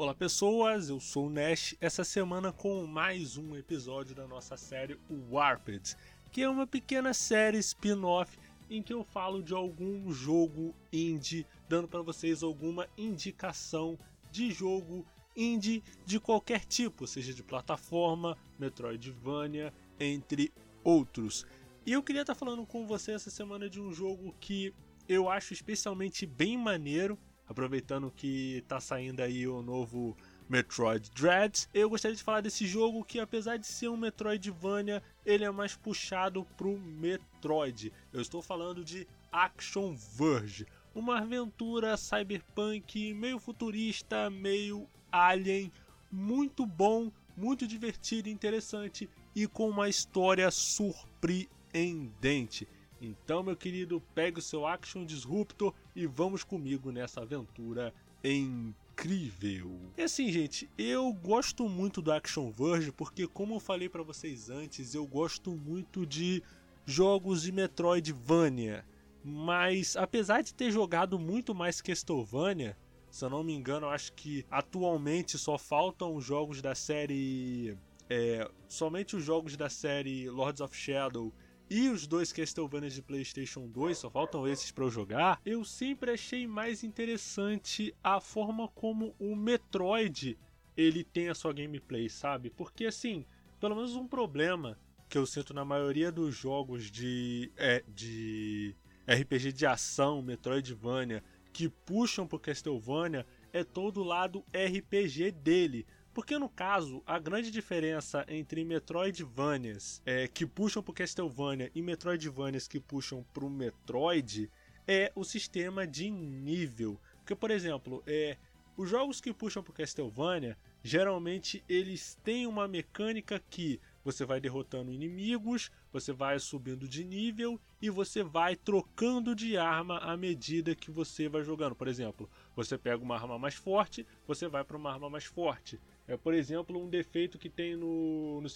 Olá pessoas, eu sou o Nash, essa semana com mais um episódio da nossa série Warped, que é uma pequena série spin-off em que eu falo de algum jogo indie, dando para vocês alguma indicação de jogo indie de qualquer tipo, seja de plataforma, Metroidvania, entre outros. E eu queria estar falando com você essa semana de um jogo que eu acho especialmente bem maneiro, aproveitando que tá saindo aí o novo Metroid Dread. Eu gostaria de falar desse jogo que, apesar de ser um Metroidvania, ele é mais puxado pro Metroid. Eu estou falando de Action Verge, uma aventura cyberpunk meio futurista, meio alien, muito bom, muito divertido interessante e com uma história surpreendente. Então, meu querido, pegue o seu Action Disruptor e vamos comigo nessa aventura incrível. E assim, gente, eu gosto muito do Action Verge porque, como eu falei para vocês antes, eu gosto muito de jogos de Metroidvania. Mas, apesar de ter jogado muito mais Castlevania, se eu não me engano, acho que atualmente só faltam jogos da série. É, somente os jogos da série Lords of Shadow e os dois Castlevania de PlayStation 2, só faltam esses para eu jogar, eu sempre achei mais interessante a forma como o Metroid ele tem a sua gameplay, sabe? Porque assim, pelo menos um problema que eu sinto na maioria dos jogos de é, de RPG de ação, Metroidvania, que puxam pro Castlevania é todo o lado RPG dele. Porque no caso, a grande diferença entre Metroidvanias é, que puxam pro Castlevania e Metroidvanias que puxam pro Metroid é o sistema de nível. Porque, por exemplo, é, os jogos que puxam pro Castlevania, geralmente eles têm uma mecânica que você vai derrotando inimigos, você vai subindo de nível e você vai trocando de arma à medida que você vai jogando. Por exemplo, você pega uma arma mais forte, você vai para uma arma mais forte. É, por exemplo, um defeito que tem no, no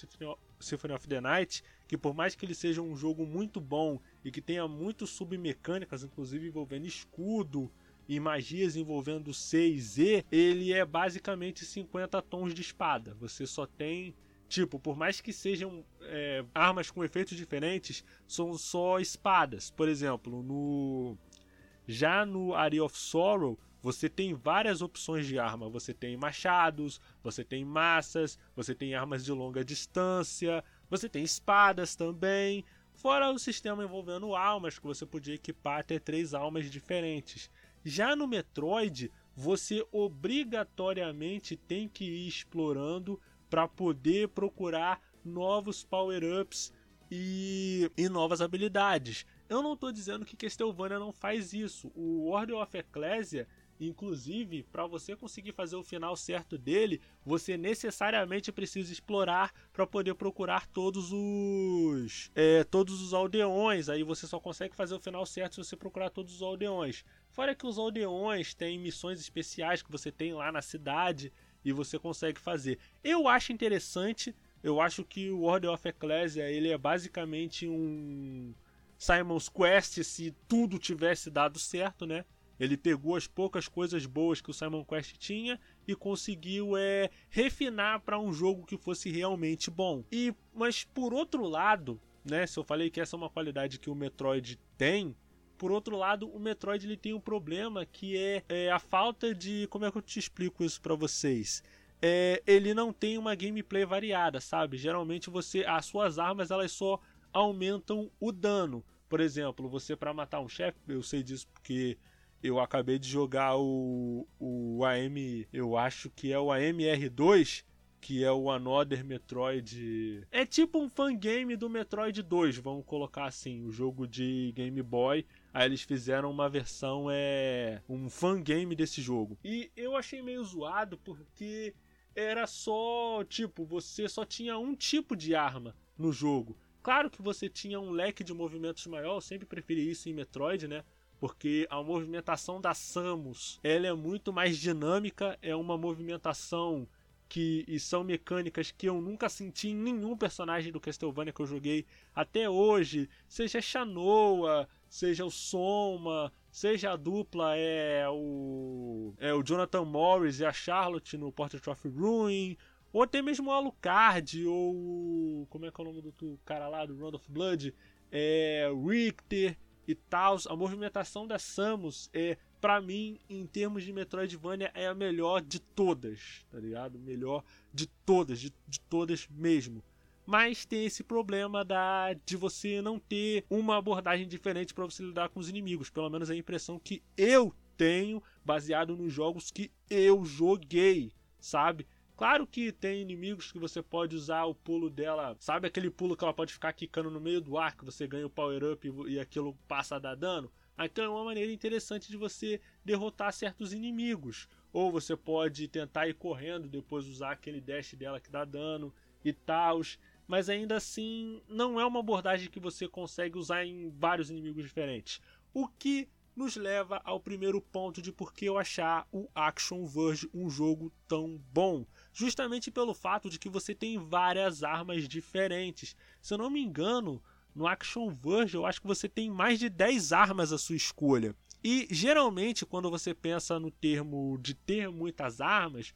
Symphony of the Night, que por mais que ele seja um jogo muito bom e que tenha muitas submecânicas, inclusive envolvendo escudo, e magias envolvendo C e Z, ele é basicamente 50 tons de espada. Você só tem Tipo, por mais que sejam é, armas com efeitos diferentes, são só espadas. Por exemplo, no já no Area of Sorrow, você tem várias opções de arma. Você tem machados, você tem massas, você tem armas de longa distância, você tem espadas também. Fora o sistema envolvendo almas, que você podia equipar até três almas diferentes. Já no Metroid, você obrigatoriamente tem que ir explorando para poder procurar novos power-ups e, e novas habilidades. Eu não estou dizendo que Castlevania não faz isso. O Order of Ecclesia, inclusive, para você conseguir fazer o final certo dele, você necessariamente precisa explorar para poder procurar todos os é, todos os aldeões. Aí você só consegue fazer o final certo se você procurar todos os aldeões. Fora que os aldeões têm missões especiais que você tem lá na cidade e você consegue fazer. Eu acho interessante, eu acho que o Order of Ecclesia ele é basicamente um Simon's Quest se tudo tivesse dado certo, né? Ele pegou as poucas coisas boas que o Simon Quest tinha e conseguiu é, refinar para um jogo que fosse realmente bom. E mas por outro lado, né, se eu falei que essa é uma qualidade que o Metroid tem, por outro lado, o Metroid ele tem um problema que é, é a falta de. Como é que eu te explico isso para vocês? É, ele não tem uma gameplay variada, sabe? Geralmente você, as suas armas elas só aumentam o dano. Por exemplo, você para matar um chefe, eu sei disso porque eu acabei de jogar o, o AM, eu acho que é o AMR2, que é o Another Metroid. É tipo um fangame do Metroid 2, vamos colocar assim, o jogo de Game Boy. Aí eles fizeram uma versão, é. um fangame desse jogo. E eu achei meio zoado porque era só. Tipo, você só tinha um tipo de arma no jogo. Claro que você tinha um leque de movimentos maior, eu sempre preferi isso em Metroid, né? Porque a movimentação da Samus ela é muito mais dinâmica, é uma movimentação que e são mecânicas que eu nunca senti em nenhum personagem do Castlevania que eu joguei até hoje, seja Shanoa, seja o Soma, seja a dupla é o é o Jonathan Morris e a Charlotte no Portrait of Ruin, ou até mesmo o Alucard, ou como é que é o nome do cara lá do Round of Blood, é Richter e tal. A movimentação da Samus é para mim, em termos de Metroidvania, é a melhor de todas, tá ligado? Melhor de todas, de, de todas mesmo mas tem esse problema da de você não ter uma abordagem diferente para você lidar com os inimigos. Pelo menos é a impressão que eu tenho baseado nos jogos que eu joguei, sabe? Claro que tem inimigos que você pode usar o pulo dela, sabe aquele pulo que ela pode ficar quicando no meio do ar, que você ganha o power up e aquilo passa a dar dano? Então é uma maneira interessante de você derrotar certos inimigos. Ou você pode tentar ir correndo, depois usar aquele dash dela que dá dano e tal mas ainda assim não é uma abordagem que você consegue usar em vários inimigos diferentes. O que nos leva ao primeiro ponto de por que eu achar o Action Verge um jogo tão bom. Justamente pelo fato de que você tem várias armas diferentes. Se eu não me engano, no Action Verge eu acho que você tem mais de 10 armas à sua escolha. E geralmente, quando você pensa no termo de ter muitas armas,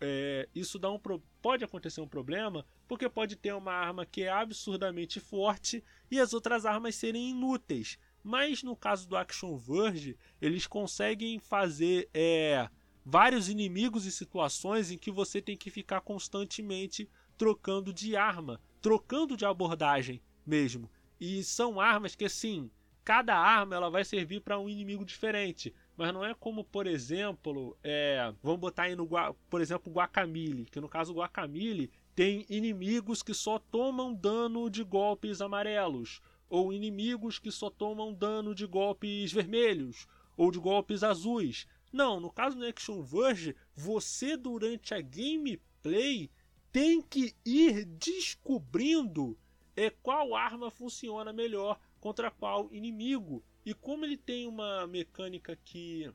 é, isso dá um pode acontecer um problema porque pode ter uma arma que é absurdamente forte e as outras armas serem inúteis. Mas no caso do Action Verge, eles conseguem fazer é, vários inimigos e situações em que você tem que ficar constantemente trocando de arma, trocando de abordagem mesmo. E são armas que assim, cada arma ela vai servir para um inimigo diferente. Mas não é como, por exemplo, é, vamos botar aí no, por exemplo, Guacamole, que no caso Guacamole tem inimigos que só tomam dano de golpes amarelos, ou inimigos que só tomam dano de golpes vermelhos, ou de golpes azuis. Não, no caso do Action Verge, você durante a gameplay tem que ir descobrindo é, qual arma funciona melhor contra qual inimigo. E como ele tem uma mecânica que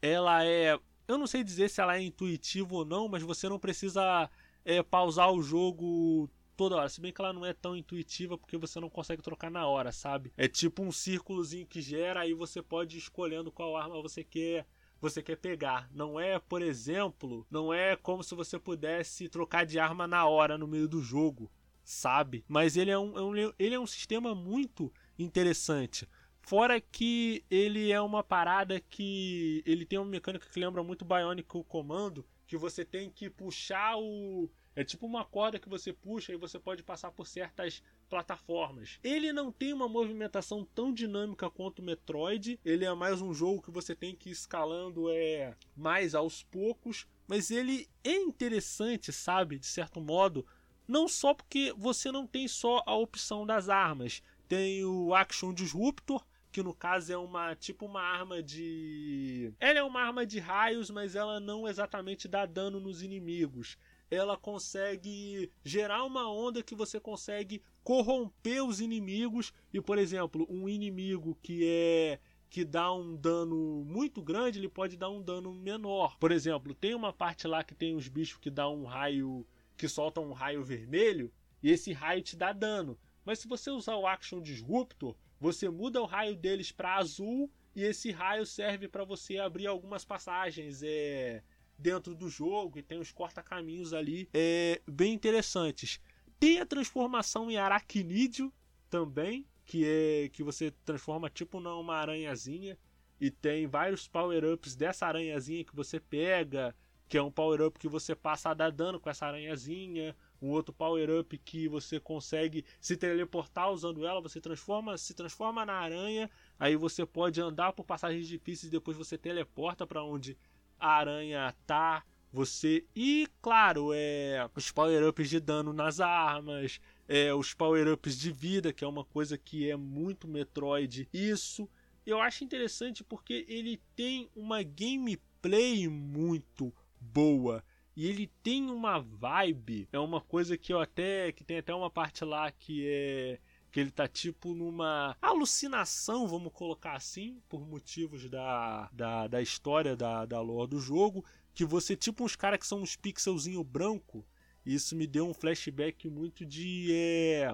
ela é. Eu não sei dizer se ela é intuitiva ou não, mas você não precisa é, pausar o jogo toda hora. Se bem que ela não é tão intuitiva porque você não consegue trocar na hora, sabe? É tipo um círculozinho que gera, aí você pode ir escolhendo qual arma você quer você quer pegar. Não é, por exemplo, não é como se você pudesse trocar de arma na hora no meio do jogo, sabe? Mas ele é um, é um ele é um sistema muito interessante. Fora que ele é uma parada que ele tem uma mecânica que lembra muito Bionic Comando, que você tem que puxar o é tipo uma corda que você puxa e você pode passar por certas plataformas. Ele não tem uma movimentação tão dinâmica quanto o Metroid. Ele é mais um jogo que você tem que ir escalando é mais aos poucos, mas ele é interessante, sabe, de certo modo, não só porque você não tem só a opção das armas, tem o Action Disruptor, que no caso é uma tipo uma arma de. Ela é uma arma de raios, mas ela não exatamente dá dano nos inimigos. Ela consegue gerar uma onda que você consegue corromper os inimigos. E, por exemplo, um inimigo que é que dá um dano muito grande, ele pode dar um dano menor. Por exemplo, tem uma parte lá que tem os bichos que dá um raio, que soltam um raio vermelho, e esse raio te dá dano. Mas se você usar o Action Disruptor, você muda o raio deles para azul e esse raio serve para você abrir algumas passagens é, dentro do jogo e tem os corta-caminhos ali é, bem interessantes. Tem a transformação em aracnídeo também, que é que você transforma tipo numa aranhazinha e tem vários power-ups dessa aranhazinha que você pega, que é um power-up que você passa a dar dano com essa aranhazinha um outro power-up que você consegue se teleportar usando ela, você transforma, se transforma na aranha, aí você pode andar por passagens difíceis e depois você teleporta para onde a aranha tá. Você e claro, é os power-ups de dano nas armas, é os power-ups de vida, que é uma coisa que é muito Metroid. Isso eu acho interessante porque ele tem uma gameplay muito boa e ele tem uma vibe, é uma coisa que eu até que tem até uma parte lá que é que ele tá tipo numa alucinação, vamos colocar assim, por motivos da, da, da história da, da lore do jogo, que você tipo uns caras que são uns pixelzinho branco, isso me deu um flashback muito de é,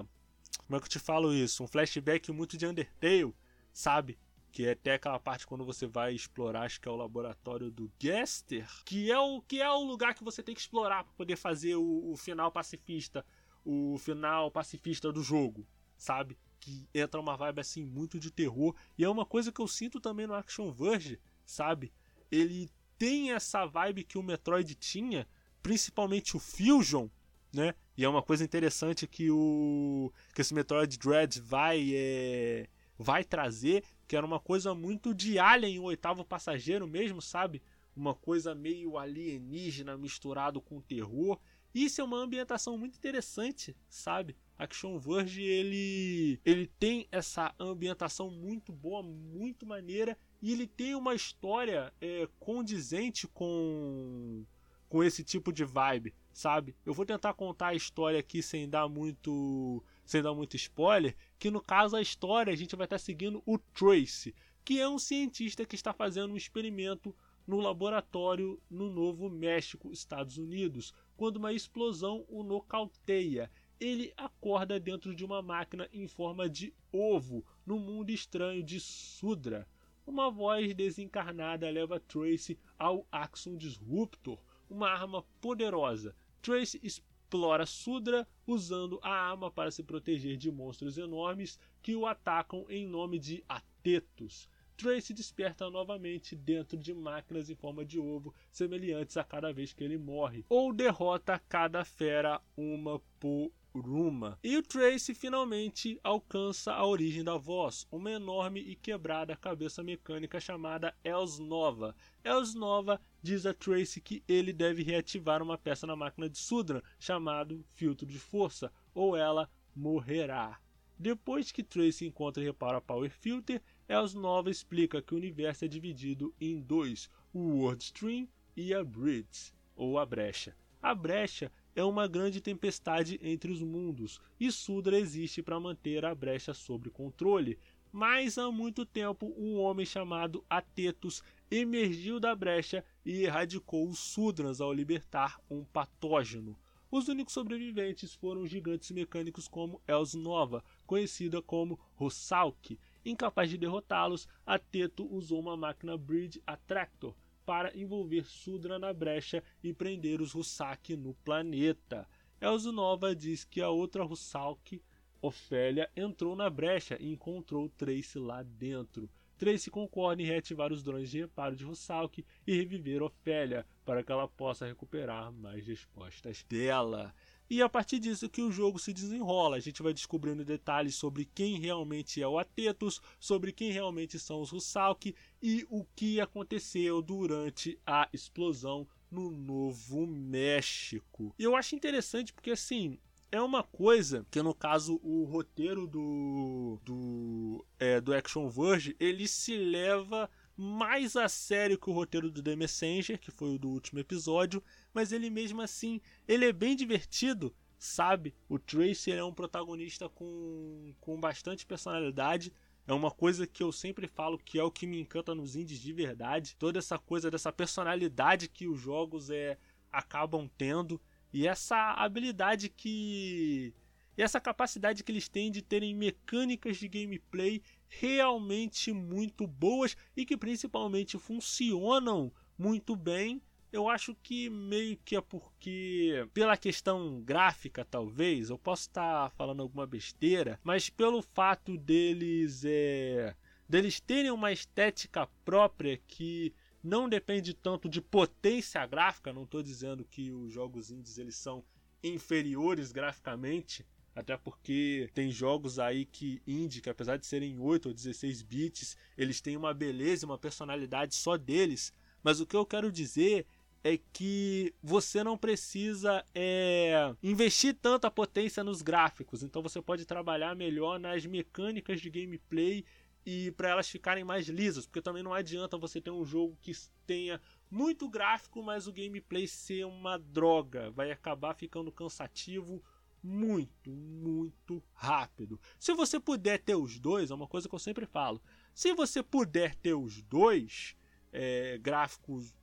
como é que eu te falo isso? Um flashback muito de Undertale, sabe? que é até aquela parte quando você vai explorar, acho que é o laboratório do Gester, que é o que é o lugar que você tem que explorar para poder fazer o, o, final pacifista, o final pacifista do jogo, sabe? Que entra uma vibe assim muito de terror e é uma coisa que eu sinto também no Action Verge, sabe? Ele tem essa vibe que o Metroid tinha, principalmente o Fusion, né? E é uma coisa interessante que o que esse Metroid Dread vai é, vai trazer, que era uma coisa muito de Alien, o oitavo passageiro mesmo, sabe? Uma coisa meio alienígena misturado com terror. Isso é uma ambientação muito interessante, sabe? Action Verge ele ele tem essa ambientação muito boa, muito maneira e ele tem uma história é, condizente com com esse tipo de vibe, sabe? Eu vou tentar contar a história aqui sem dar muito sem dar muito spoiler, que no caso a história a gente vai estar seguindo o Trace, que é um cientista que está fazendo um experimento no laboratório no Novo México, Estados Unidos, quando uma explosão o nocauteia. Ele acorda dentro de uma máquina em forma de ovo, no mundo estranho de Sudra. Uma voz desencarnada leva Trace ao Axon Disruptor, uma arma poderosa. Trace explora Sudra usando a arma para se proteger de monstros enormes que o atacam em nome de Atetos. Trace desperta novamente dentro de máquinas em forma de ovo, semelhantes a cada vez que ele morre, ou derrota cada fera uma por Ruma. E o Trace finalmente alcança a origem da voz, uma enorme e quebrada cabeça mecânica chamada Els Nova. Els Nova diz a Trace que ele deve reativar uma peça na máquina de Sudran, chamado filtro de força, ou ela morrerá. Depois que Trace encontra e repara a Power Filter, Els Nova explica que o universo é dividido em dois, o World Stream e a Bridge, ou a brecha. A brecha é uma grande tempestade entre os mundos, e Sudra existe para manter a brecha sob controle. Mas há muito tempo um homem chamado Atetus emergiu da brecha e erradicou os Sudrans ao libertar um patógeno. Os únicos sobreviventes foram gigantes mecânicos como Els Nova, conhecida como Rosalk. Incapaz de derrotá-los, Ateto usou uma máquina Bridge Attractor para envolver Sudra na brecha e prender os Husak no planeta. Elzo Nova diz que a outra Husalk, Ofélia, entrou na brecha e encontrou Trace lá dentro. Trace concorda em reativar os drones de reparo de Husalk e reviver Ofélia para que ela possa recuperar mais respostas dela. E a partir disso que o jogo se desenrola. A gente vai descobrindo detalhes sobre quem realmente é o Atetos, sobre quem realmente são os Rusalk e o que aconteceu durante a explosão no Novo México. E eu acho interessante porque assim, é uma coisa que no caso o roteiro do do é, do Action Verge ele se leva mais a sério que o roteiro do The Messenger, que foi o do último episódio, mas ele mesmo assim, ele é bem divertido, sabe? O Tracy é um protagonista com, com bastante personalidade. É uma coisa que eu sempre falo que é o que me encanta nos indies de verdade. Toda essa coisa dessa personalidade que os jogos é, acabam tendo. E essa habilidade que. E essa capacidade que eles têm de terem mecânicas de gameplay realmente muito boas e que principalmente funcionam muito bem. Eu acho que meio que é porque, pela questão gráfica, talvez, eu posso estar falando alguma besteira, mas pelo fato deles é, deles terem uma estética própria que não depende tanto de potência gráfica, não estou dizendo que os jogos indies eles são inferiores graficamente, até porque tem jogos aí que indie, que apesar de serem 8 ou 16 bits, eles têm uma beleza, uma personalidade só deles. Mas o que eu quero dizer é que você não precisa é, investir tanta potência nos gráficos. Então você pode trabalhar melhor nas mecânicas de gameplay e para elas ficarem mais lisas, porque também não adianta você ter um jogo que tenha muito gráfico, mas o gameplay ser uma droga, vai acabar ficando cansativo muito, muito rápido. Se você puder ter os dois, é uma coisa que eu sempre falo. Se você puder ter os dois, é, gráficos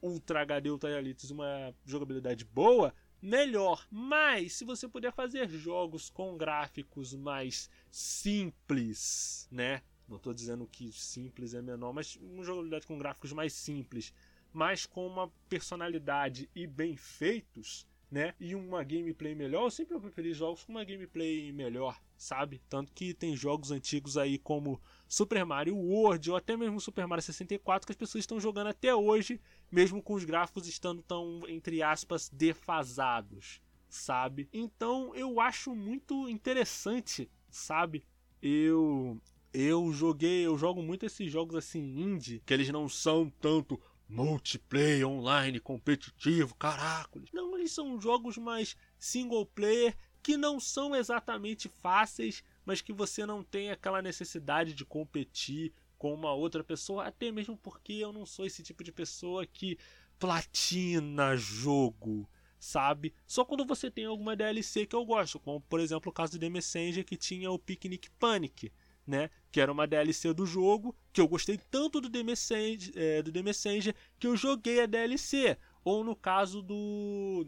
Ultra HD, Ultra Elites, uma jogabilidade boa, melhor. Mas se você puder fazer jogos com gráficos mais simples, né? Não estou dizendo que simples é menor, mas uma jogabilidade com gráficos mais simples, mas com uma personalidade e bem feitos, né? E uma gameplay melhor, eu sempre preferi jogos com uma gameplay melhor, sabe? Tanto que tem jogos antigos aí como Super Mario World ou até mesmo Super Mario 64 que as pessoas estão jogando até hoje, mesmo com os gráficos estando tão, entre aspas, defasados, sabe? Então eu acho muito interessante, sabe? Eu eu joguei, eu jogo muito esses jogos assim indie, que eles não são tanto multiplayer online competitivo, caracoles. Não, eles são jogos mais single player que não são exatamente fáceis, mas que você não tem aquela necessidade de competir com uma outra pessoa, até mesmo porque eu não sou esse tipo de pessoa que platina jogo, sabe? Só quando você tem alguma DLC que eu gosto, como por exemplo o caso do The Messenger que tinha o Picnic Panic né? Que era uma DLC do jogo, que eu gostei tanto do The Messenger, é, do The Messenger que eu joguei a DLC. Ou no caso do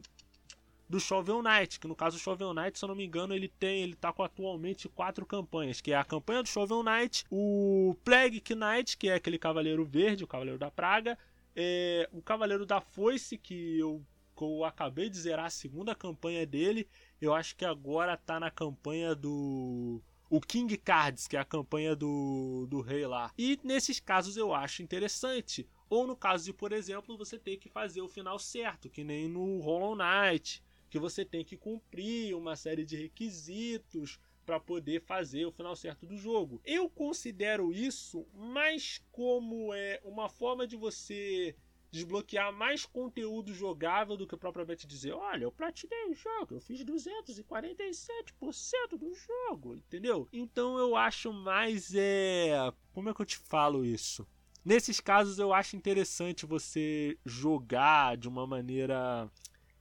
do Shovel Knight, que no caso do Shovel Knight, se eu não me engano, ele tem, ele tá com atualmente quatro campanhas, que é a campanha do Shovel Knight, o Plague Knight, que é aquele cavaleiro verde, o cavaleiro da praga, é, o cavaleiro da foice, que eu, que eu acabei de zerar a segunda campanha dele, eu acho que agora tá na campanha do o King Cards, que é a campanha do, do rei lá. E nesses casos eu acho interessante. Ou no caso de, por exemplo, você ter que fazer o final certo, que nem no Hollow Knight, que você tem que cumprir uma série de requisitos para poder fazer o final certo do jogo. Eu considero isso mais como é uma forma de você desbloquear mais conteúdo jogável do que propriamente dizer, olha, eu platinei o jogo, eu fiz 247% do jogo, entendeu? Então eu acho mais é, como é que eu te falo isso? Nesses casos eu acho interessante você jogar de uma maneira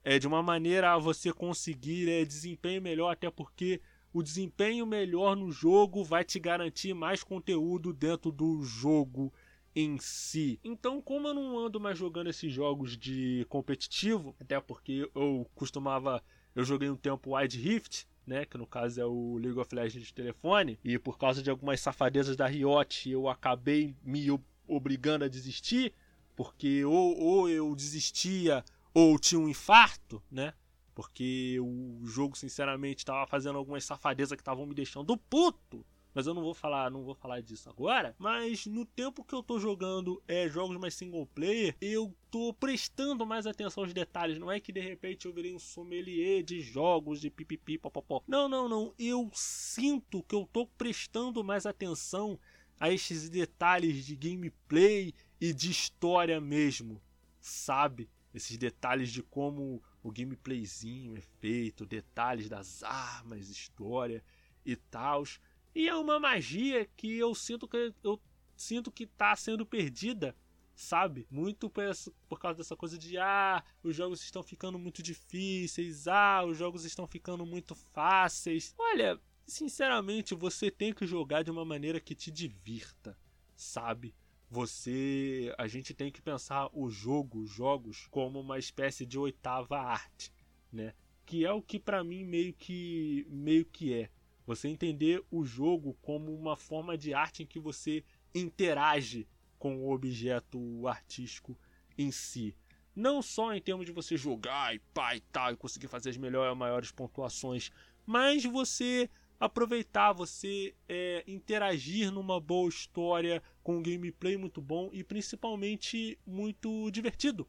é de uma maneira a você conseguir é, desempenho melhor, até porque o desempenho melhor no jogo vai te garantir mais conteúdo dentro do jogo em si. Então, como eu não ando mais jogando esses jogos de competitivo, até porque eu costumava. Eu joguei um tempo Wide Rift, né, que no caso é o League of Legends de telefone, e por causa de algumas safadezas da Riot eu acabei me obrigando a desistir, porque ou, ou eu desistia ou tinha um infarto, né? Porque o jogo, sinceramente, estava fazendo algumas safadezas que estavam me deixando puto. Mas eu não vou falar, não vou falar disso agora. Mas no tempo que eu tô jogando é, jogos mais single player, eu tô prestando mais atenção aos detalhes. Não é que de repente eu virei um sommelier de jogos, de pipipi, popopó. Não, não, não. Eu sinto que eu tô prestando mais atenção a esses detalhes de gameplay e de história mesmo, sabe? Esses detalhes de como o gameplayzinho é feito, detalhes das armas, história e tal. E é uma magia que eu sinto que eu sinto que tá sendo perdida, sabe? Muito por, essa, por causa dessa coisa de ah, os jogos estão ficando muito difíceis, ah, os jogos estão ficando muito fáceis. Olha, sinceramente, você tem que jogar de uma maneira que te divirta, sabe? Você, a gente tem que pensar o jogo, os jogos como uma espécie de oitava arte, né? Que é o que para mim meio que meio que é você entender o jogo como uma forma de arte em que você interage com o objeto artístico em si. Não só em termos de você jogar e pá e tal, e conseguir fazer as melhores maiores pontuações, mas você aproveitar, você é, interagir numa boa história, com um gameplay muito bom e principalmente muito divertido,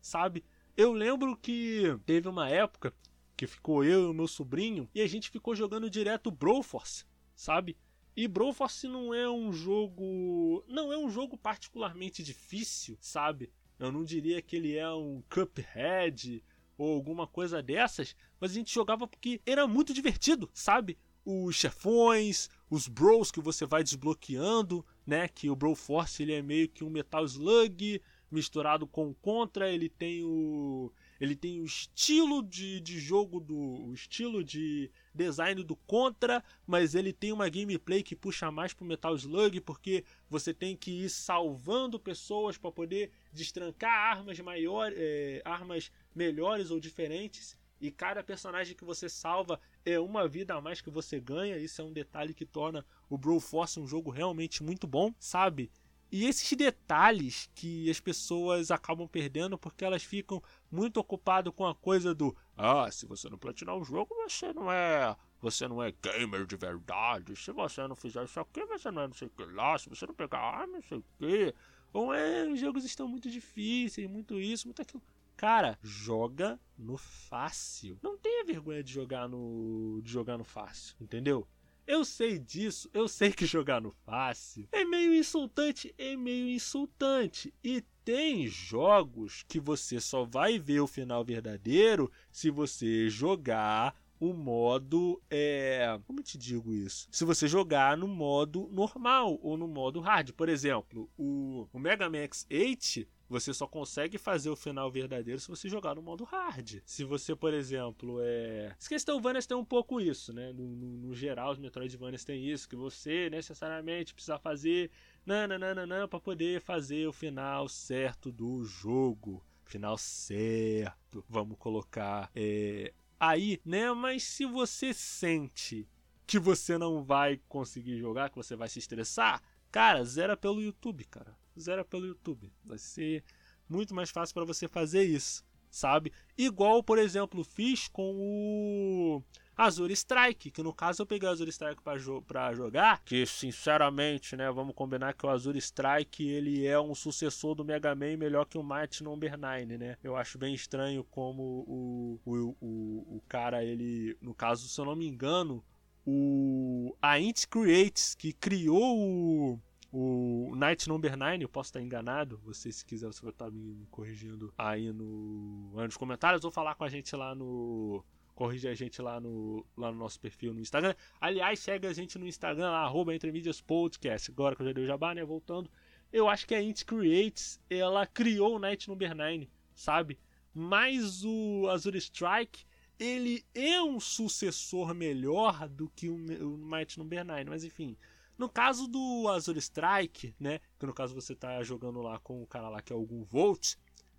sabe? Eu lembro que teve uma época que ficou eu e o meu sobrinho, e a gente ficou jogando direto Broforce, sabe? E Broforce não é um jogo. Não é um jogo particularmente difícil, sabe? Eu não diria que ele é um Cuphead ou alguma coisa dessas, mas a gente jogava porque era muito divertido, sabe? Os chefões, os bros que você vai desbloqueando, né? Que o Broforce ele é meio que um Metal Slug misturado com o Contra, ele tem o ele tem o estilo de, de jogo do. o estilo de design do Contra, mas ele tem uma gameplay que puxa mais pro Metal Slug, porque você tem que ir salvando pessoas para poder destrancar armas maiores, é, armas melhores ou diferentes. E cada personagem que você salva é uma vida a mais que você ganha. Isso é um detalhe que torna o Broforce um jogo realmente muito bom, sabe? E esses detalhes que as pessoas acabam perdendo porque elas ficam muito ocupadas com a coisa do ah, se você não platinar o jogo, você não é. Você não é gamer de verdade. Se você não fizer isso aqui, você não é não sei o que lá. Se você não pegar arma, não sei o que. Ou é, os jogos estão muito difíceis, muito isso, muito aquilo. Cara, joga no fácil. Não tenha vergonha de jogar no de jogar no fácil, entendeu? Eu sei disso, eu sei que jogar no fácil é meio insultante, é meio insultante. E tem jogos que você só vai ver o final verdadeiro se você jogar o modo. É... Como te digo isso? Se você jogar no modo normal ou no modo hard. Por exemplo, o, o Mega Man X8 você só consegue fazer o final verdadeiro se você jogar no modo hard. Se você, por exemplo, é. As Castlevanias tem um pouco isso, né? No, no, no geral, os Metroidvanias tem isso, que você necessariamente precisa fazer nananana para poder fazer o final certo do jogo. Final certo. Vamos colocar é, aí, né? Mas se você sente que você não vai conseguir jogar, que você vai se estressar, cara, zera pelo YouTube, cara zera pelo YouTube. Vai ser muito mais fácil para você fazer isso, sabe? Igual, por exemplo, fiz com o Azure Strike, que no caso eu peguei o Azure Strike para jo jogar, que sinceramente, né, vamos combinar que o Azure Strike ele é um sucessor do Mega Man melhor que o Might Number 9, né? Eu acho bem estranho como o, o, o, o cara, ele, no caso, se eu não me engano, o a Int Creates, que criou o o Night Number 9, eu posso estar enganado. Você, se quiser, você vai estar me corrigindo aí no, nos comentários ou falar com a gente lá no. Corrige a gente lá no, lá no nosso perfil no Instagram. Aliás, segue a gente no Instagram lá, arroba. Agora que eu já dei o jabá, né? Voltando. Eu acho que a Int Creates, ela criou o Night Number 9, sabe? Mas o Azure Strike, ele é um sucessor melhor do que o, o Night Number 9. Mas enfim, no caso do Azure Strike, né? Que no caso você está jogando lá com o cara lá que é algum Volt,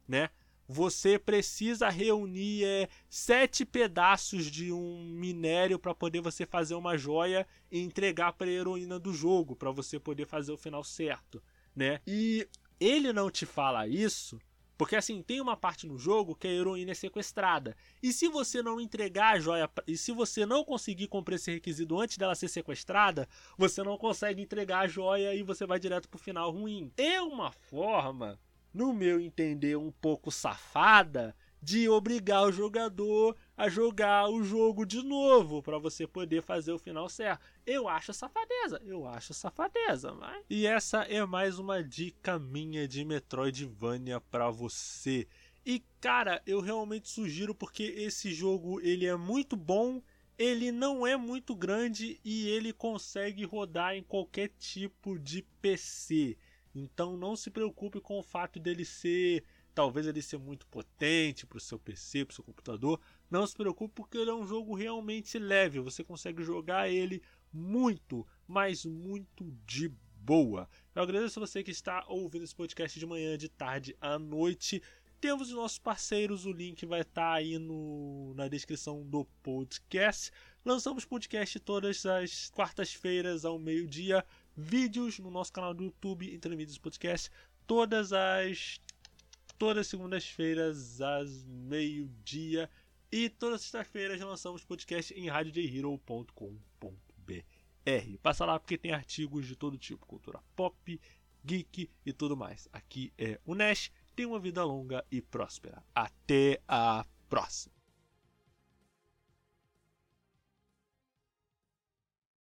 né? Você precisa reunir é, sete pedaços de um minério para poder você fazer uma joia e entregar para a heroína do jogo, para você poder fazer o final certo, né? E ele não te fala isso porque assim, tem uma parte no jogo que a heroína é sequestrada. E se você não entregar a joia, e se você não conseguir cumprir esse requisito antes dela ser sequestrada, você não consegue entregar a joia e você vai direto pro final ruim. É uma forma, no meu entender, um pouco safada de obrigar o jogador a jogar o jogo de novo para você poder fazer o final certo. Eu acho safadeza, eu acho safadeza, mas e essa é mais uma dica minha de Metroidvania para você. E cara, eu realmente sugiro porque esse jogo ele é muito bom, ele não é muito grande e ele consegue rodar em qualquer tipo de PC. Então não se preocupe com o fato dele ser talvez ele ser muito potente para o seu PC, para o seu computador. Não se preocupe porque ele é um jogo realmente leve. Você consegue jogar ele muito, mas muito de boa. Eu agradeço a você que está ouvindo esse podcast de manhã, de tarde, à noite. Temos os nossos parceiros, o link vai estar tá aí no, na descrição do podcast. Lançamos podcast todas as quartas-feiras ao meio-dia. Vídeos no nosso canal do YouTube, Entre Mídias Podcast, todas as todas as segundas-feiras às meio-dia e todas as sextas-feiras lançamos podcast em radiojhero.com.br. Passa lá porque tem artigos de todo tipo, cultura pop, geek e tudo mais. Aqui é o Nash, tem uma vida longa e próspera. Até a próxima.